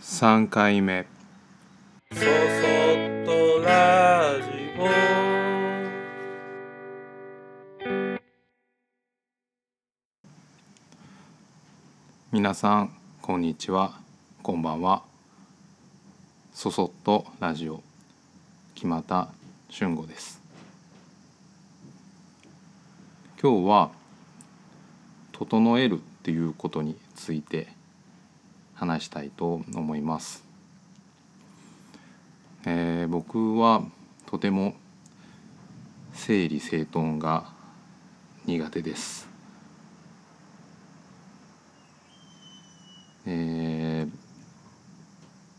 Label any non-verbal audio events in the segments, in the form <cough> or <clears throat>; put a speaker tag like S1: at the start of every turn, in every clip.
S1: 3回目。
S2: そそっとラジオ。
S1: 皆さんこんにちは。こんばんは。そそっとラジオ。木又俊吾です。今日は整えるっていうことについて話したいと思います、えー僕はとても整理整頓が苦手です。えー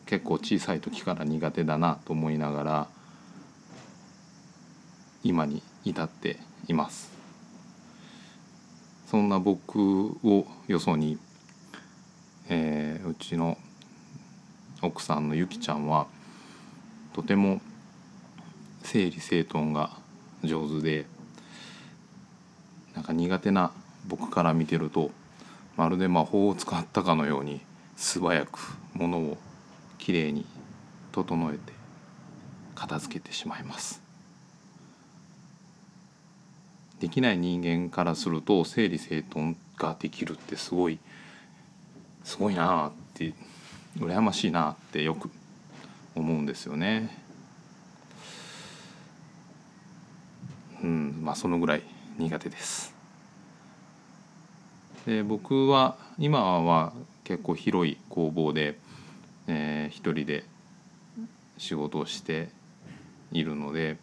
S1: 結構小さい時から苦手だなと思いながら今に至っています。そんな僕をよそに、えーうちの奥さんのゆきちゃんはとても整理整頓が上手でなんか苦手な僕から見てるとまるで魔法を使ったかのように素早く物をきれいに整えて片付けてしまいます。できない人間からすると整理整頓ができるってすごいすごいなって羨ましいなってよく思うんですよね。うんまあそのぐらい苦手です。で僕は今は結構広い工房で、えー一人で仕事をしているので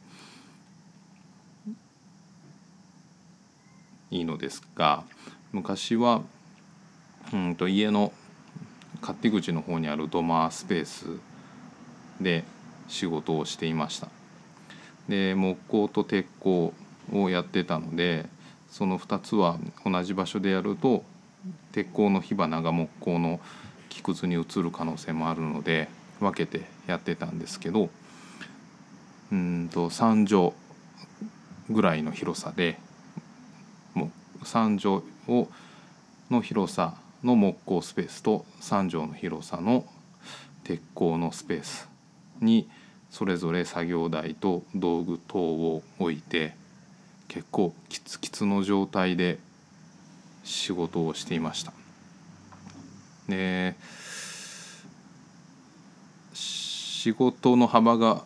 S1: いいのですが昔はうんと家の勝手口の方にある土間スペースで仕事をしていました。で木工と鉄工をやってたのでその2つは同じ場所でやると鉄鋼の火花が木工の木くずに移る可能性もあるので分けてやってたんですけどうんと3畳ぐらいの広さでもう3畳をの広さの木工スペースと3畳の広さの鉄鋼のスペースにそれぞれ作業台と道具等を置いて結構キツキツの状態で仕事をしていました。で仕事の幅が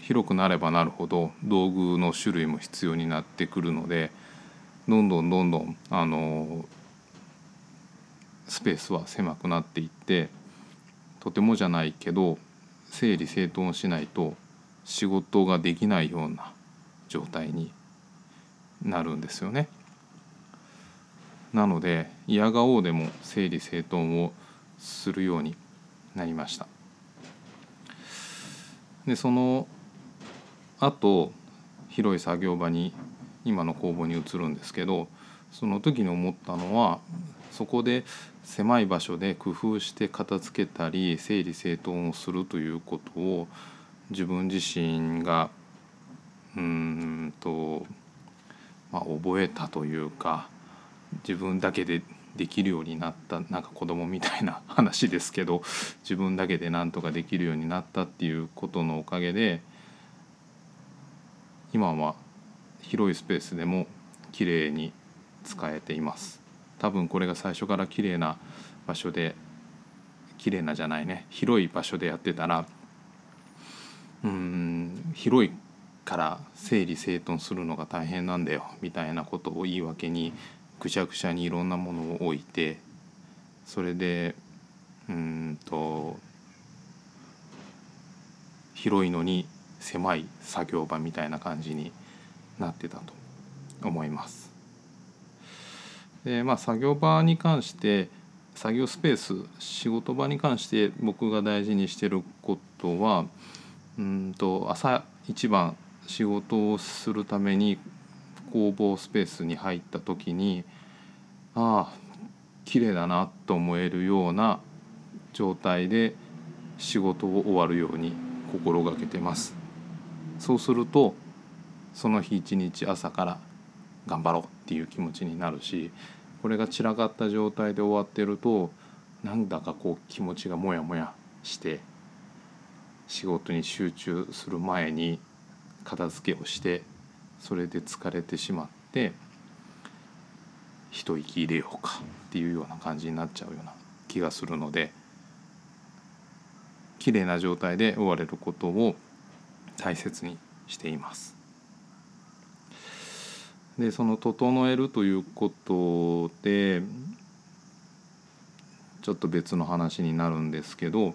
S1: 広くなればなるほど道具の種類も必要になってくるのでどんどんどんどんあのスペースは狭くなっていってとてもじゃないけど整理整頓しないと仕事ができないような状態になるんですよね。なので嫌顔でも整理整頓をするようになりました。でその後広い作業場に今の工房に移るんですけどその時に思ったのはそこで狭い場所で工夫して片付けたり整理整頓をするということを自分自身がうんと、まあ、覚えたというか自分だけでできるようになったなんか子供みたいな話ですけど自分だけでなんとかできるようになったっていうことのおかげで今は広いスペースでも綺麗に使えています。多分これが最初から綺麗な場所で綺麗なじゃないね。広い場所でやってたらうん広いから整理整頓するのが大変なんだよ。みたいなことを言い訳にぐちゃぐちゃにいろんなものを置いてそれでうんと広いのに狭い作業場みたいな感じになってたと思います。でまあ作業場に関して作業スペース仕事場に関して僕が大事にしてることはうんと朝一番仕事をするために工房スペースに入った時にああ綺麗だなと思えるような状態で仕事を終わるように心がけてます。そうするとその日一日朝から頑張ろうっていう気持ちになるしこれが散らかった状態で終わってるとなんだかこう気持ちがモヤモヤして仕事に集中する前に片付けをしてそれで疲れてしまって一息入れようかっていうような感じになっちゃうような気がするので綺麗な状態で終われることを大切にしています。でその整えるということでちょっと別の話になるんですけど、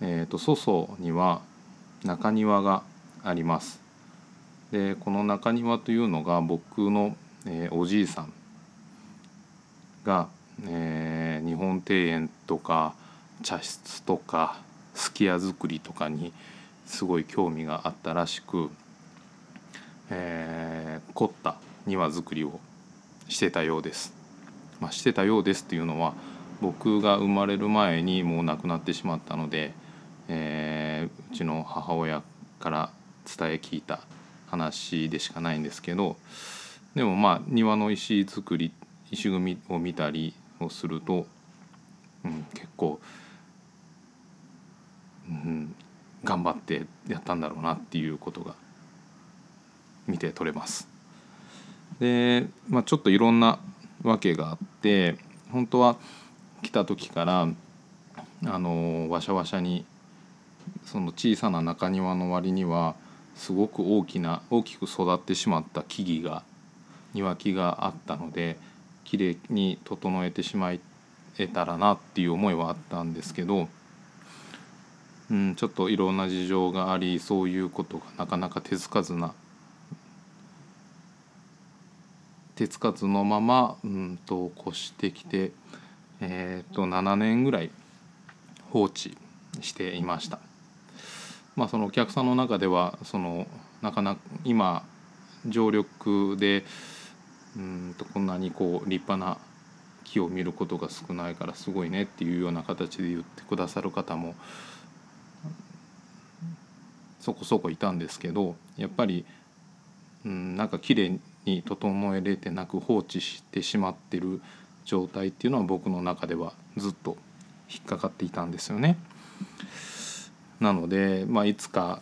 S1: えー、と祖祖には中庭があります。でこの中庭というのが僕の、えーおじいさんが、えー日本庭園とか茶室とかすき家作りとかにすごい興味があったらしく、えー凝った庭作りをしてたようです。まあ、してたようですっていうのは僕が生まれる前にもう亡くなってしまったので、えーうちの母親から伝え聞いた話でしかないんですけどでもまあ庭の石造り石組みを見たりをすると、うん、結構、うん、頑張ってやったんだろうなっていうことが見て取れます。で、まあ、ちょっといろんなわけがあって本当は来た時からあのわしゃわしゃにその小さな中庭の割にはすごく大きな大きく育ってしまった木々が庭木があったので綺麗に整えてしまえたらなっていう思いはあったんですけど、うん、ちょっといろんな事情がありそういうことがなかなか手つかずな手つかずのまま、うん、と越してきて、えー、と7年ぐらい放置していました。まあ、そのお客さんの中ではそのなかなか今常緑でうんとこんなにこう立派な木を見ることが少ないからすごいねっていうような形で言ってくださる方もそこそこいたんですけどやっぱりうんなんか綺麗に整えれてなく放置してしまってる状態っていうのは僕の中ではずっと引っかかっていたんですよね。なので、まあ、いつか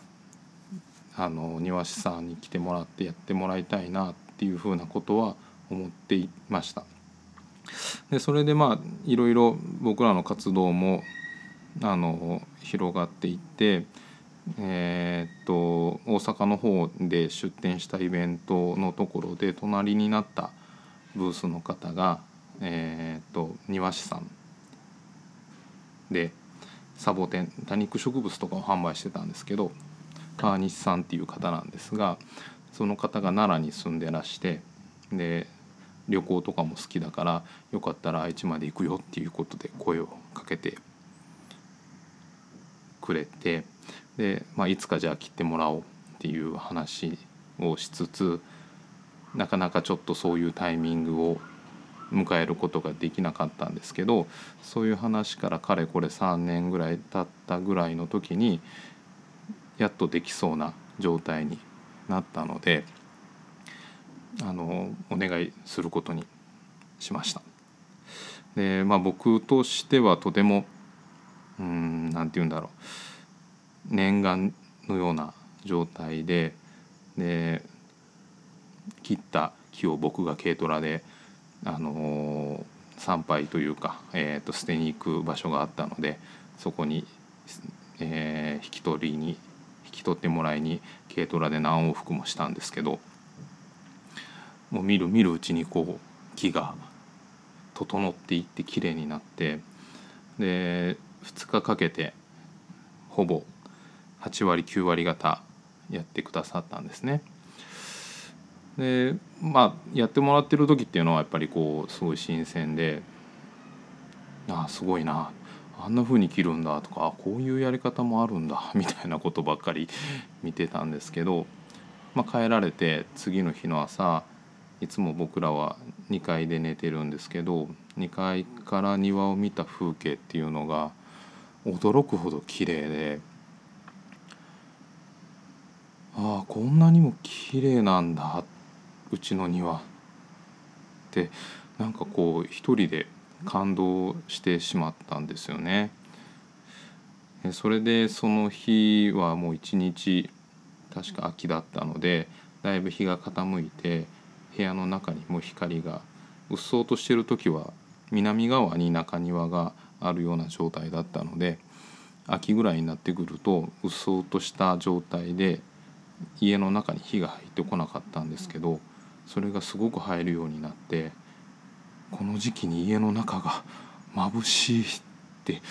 S1: あの庭師さんに来てもらってやってもらいたいなっていうふうなことは思っていました。でそれでまあいろいろ僕らの活動もあの広がっていって、えーっと大阪の方で出展したイベントのところで隣になったブースの方が、えーっと庭師さんでサボテン多肉植物とかを販売してたんですけど川西さんっていう方なんですがその方が奈良に住んでらしてで旅行とかも好きだからよかったら愛知まで行くよっていうことで声をかけてくれてで、まあ、いつかじゃあ切ってもらおうっていう話をしつつなかなかちょっとそういうタイミングを迎えることができなかったんですけどそういう話からかれこれ3年ぐらい経ったぐらいの時にやっとできそうな状態になったのであのお願いすることにしました。でまあ僕としてはとてもうんなんて言うんだろう念願のような状態でで切った木を僕が軽トラであの参拝というか、えー、と捨てに行く場所があったのでそこに、えー引き取りに引き取ってもらいに軽トラで何往復もしたんですけどもう見る見るうちにこう木が整っていって綺麗になってで2日かけてほぼ8割9割方やってくださったんですね。でまあやってもらってる時っていうのはやっぱりこうすごい新鮮でああすごいなあんな風に切るんだとかあこういうやり方もあるんだ <laughs> みたいなことばっかり見てたんですけど、まあ、帰られて次の日の朝いつも僕らは2階で寝てるんですけど2階から庭を見た風景っていうのが驚くほど綺麗でああこんなにも綺麗なんだうちの庭ってなんかこう一人で感動してしまったんですよね。それでその日はもう一日確か秋だったのでだいぶ日が傾いて部屋の中にも光がうっそうとしてる時は南側に中庭があるような状態だったので秋ぐらいになってくるとうっそうとした状態で家の中に火が入ってこなかったんですけどそれがすごく入るようになってこの時期に家の中が眩しいって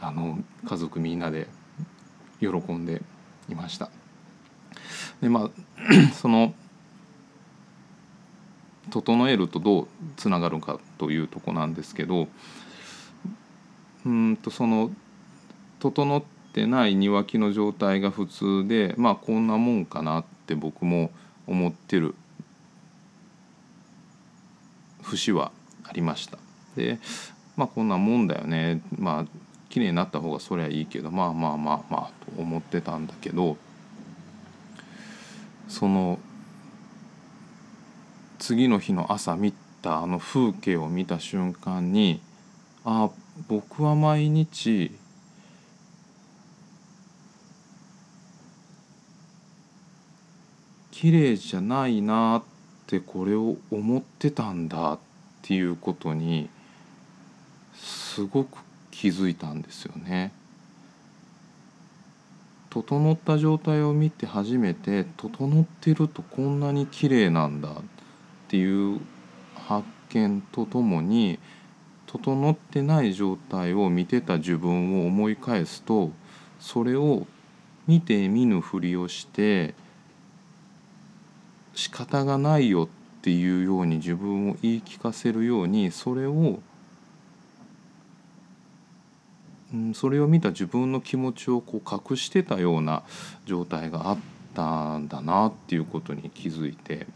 S1: あの家族みんなで喜んでいました。でまあ <clears throat> その整えるとどうつながるかというとこなんですけどうんとその整っててない庭木の状態が普通でまあこんなもんかなって僕も思ってる節はありました。でまあこんなもんだよねまあ綺麗になった方がそりゃいいけどまあまあまあまあと思ってたんだけどその次の日の朝見たあの風景を見た瞬間にああ僕は毎日綺麗じゃないなってこれを思ってたんだっていうことにすごく気づいたんですよね。整った状態を見て初めて整ってるとこんなに綺麗なんだっていう発見とともに整ってない状態を見てた自分を思い返すとそれを見て見ぬふりをして仕方がないよっていうように自分を言い聞かせるようにそれをそれを見た自分の気持ちをこう隠してたような状態があったんだなっていうことに気づいて。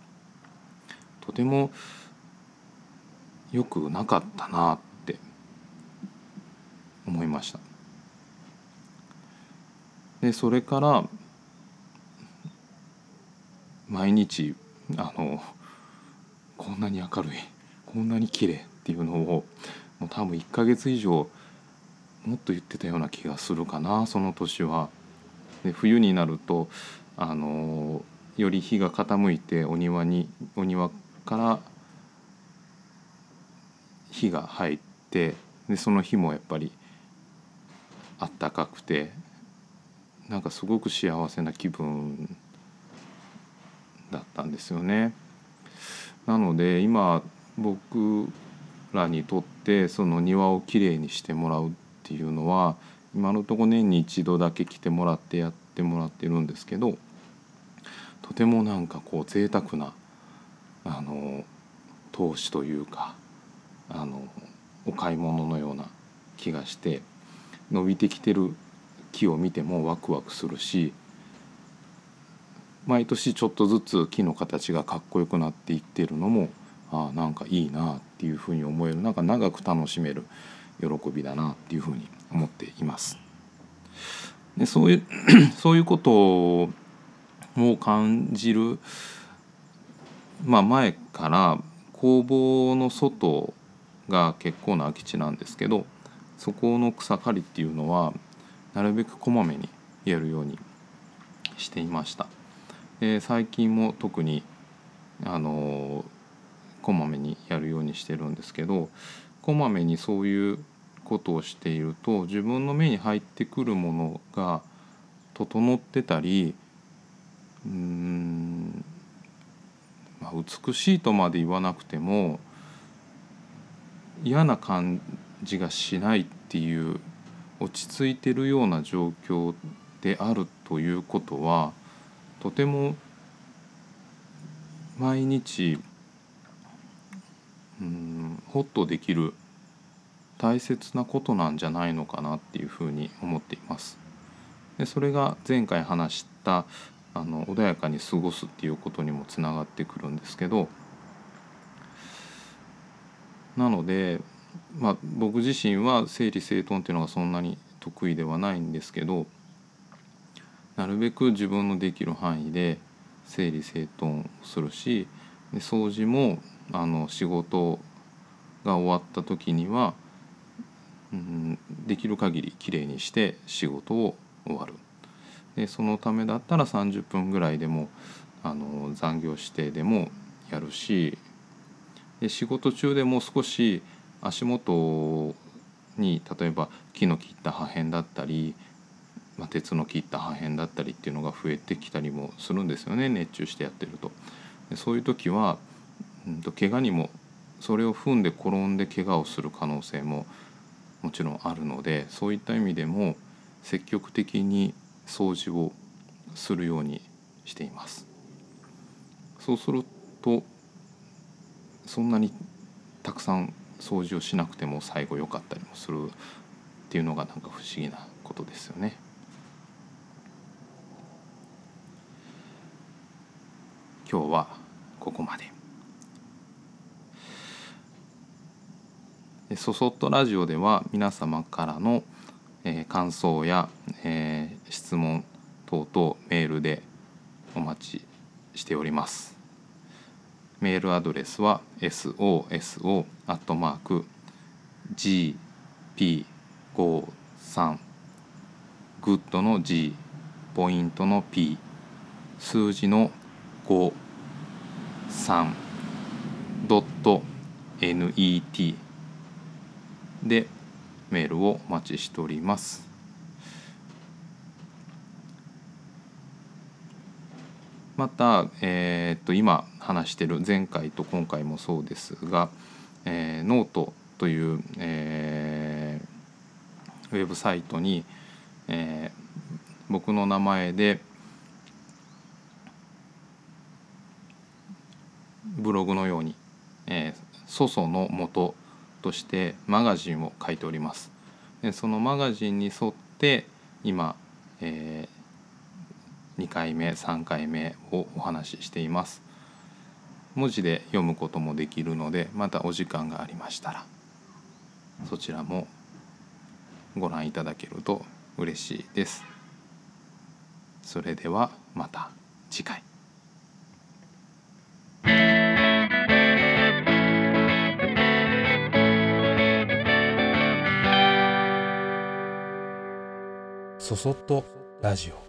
S1: とても良くなかったなって思いました。でそれから毎日あのこんなに明るいこんなに綺麗っていうのをもう多分1ヶ月以上もっと言ってたような気がするかなその年は。で冬になるとあのより日が傾いてお庭にお庭から火が入ってでその日もやっぱりあったかくてなんかすごく幸せな気分だったんですよね。なので今僕らにとってその庭をきれいにしてもらうっていうのは今のとこ年に一度だけ来てもらってやってもらってるんですけどとてもなんかこう贅沢なあの投資というかあのお買い物のような気がして伸びてきてる木を見てもワクワクするし毎年ちょっとずつ木の形がかっこよくなっていってるのもあなんかいいなっていうふうに思えるなんか長く楽しめる喜びだなっていうふうに思っています。でそういう <coughs> そういうことを感じるまあ、前から工房の外が結構な空き地なんですけどそこの草刈りっていうのはなるべくこまめにやるようにしていました。で最近も特にあのこまめにやるようにしてるんですけどこまめにそういうことをしていると自分の目に入ってくるものが整ってたりうんまあ、美しいとまで言わなくても嫌な感じがしないっていう落ち着いてるような状況であるということはとても毎日うんホッとできる大切なことなんじゃないのかなっていうふうに思っています。でそれが前回話したあの穏やかに過ごすっていうことにもつながってくるんですけどなので、まあ、僕自身は整理整頓っていうのがそんなに得意ではないんですけどなるべく自分のできる範囲で整理整頓するしで掃除もあの仕事が終わった時には、うん、できる限りきれいにして仕事を終わる。でそのためだったら30分ぐらいでもあの残業してでもやるしで仕事中でも少し足元に例えば木の切った破片だったり、まあ、鉄の切った破片だったりっていうのが増えてきたりもするんですよね熱中してやってると。でそういう時は、うん、と怪我にもそれを踏んで転んで怪我をする可能性ももちろんあるのでそういった意味でも積極的に掃除をするようにしています。そうするとそんなにたくさん掃除をしなくても最後良かったりもするっていうのがなんか不思議なことですよね。今日はここまで。そそっとラジオでは皆様からの、えー感想や、えー質問等々メールでお待ちしております。メールアドレスは soso.gp53 グッドの G ポイントの P 数字の53ドット net でメールをお待ちしております。また、えーっと今話してる前回と今回もそうですが、えーノートという、えーウェブサイトに、えー僕の名前でブログのように「えー、粗々の元」としてマガジンを書いております。でそのマガジンに沿って今、え2回目3回目をお話ししています。文字で読むこともできるのでまたお時間がありましたらそちらもご覧いただけると嬉しいです。それではまた次回。
S2: そそっとラジオ。